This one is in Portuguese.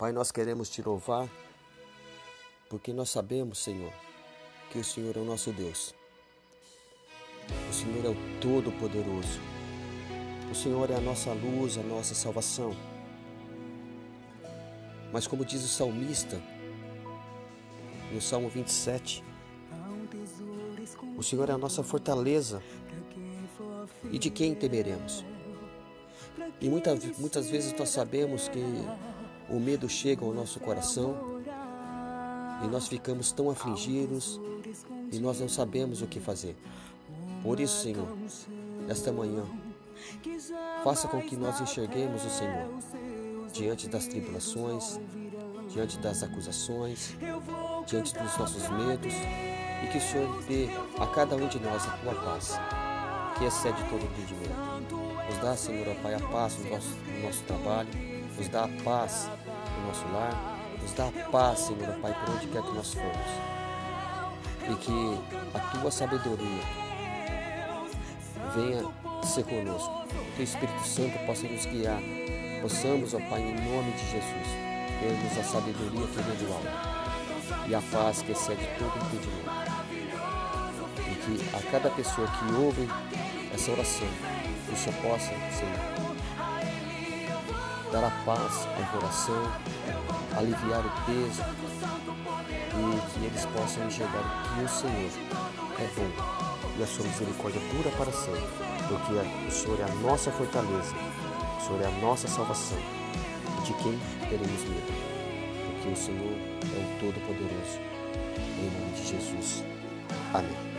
Pai, nós queremos te louvar porque nós sabemos, Senhor, que o Senhor é o nosso Deus. O Senhor é o Todo-Poderoso. O Senhor é a nossa luz, a nossa salvação. Mas, como diz o salmista, no Salmo 27, o Senhor é a nossa fortaleza e de quem temeremos? E muitas, muitas vezes nós sabemos que o medo chega ao nosso coração e nós ficamos tão afligidos e nós não sabemos o que fazer. Por isso, Senhor, nesta manhã, faça com que nós enxerguemos o Senhor diante das tribulações, diante das acusações, diante dos nossos medos e que o Senhor dê a cada um de nós a tua paz, que excede todo entendimento. Nos dá, Senhor, ó Pai, a paz no nosso, no nosso trabalho, nos dá a paz no nosso lar, nos dá a paz, Senhor, Pai, por onde quer que nós formos. E que a tua sabedoria venha ser conosco, que o Espírito Santo possa nos guiar, possamos, ó Pai, em nome de Jesus, termos a sabedoria que vem do alto e a paz que excede todo entendimento. E que a cada pessoa que ouve essa oração, o Senhor possa, Senhor, dar a paz ao coração, aliviar o peso e que eles possam enxergar que o Senhor é bom e a sua misericórdia dura para sempre, porque o Senhor é a nossa fortaleza, o Senhor é a nossa salvação. De quem teremos medo? Porque o Senhor é o Todo-Poderoso. Em nome de Jesus. Amém.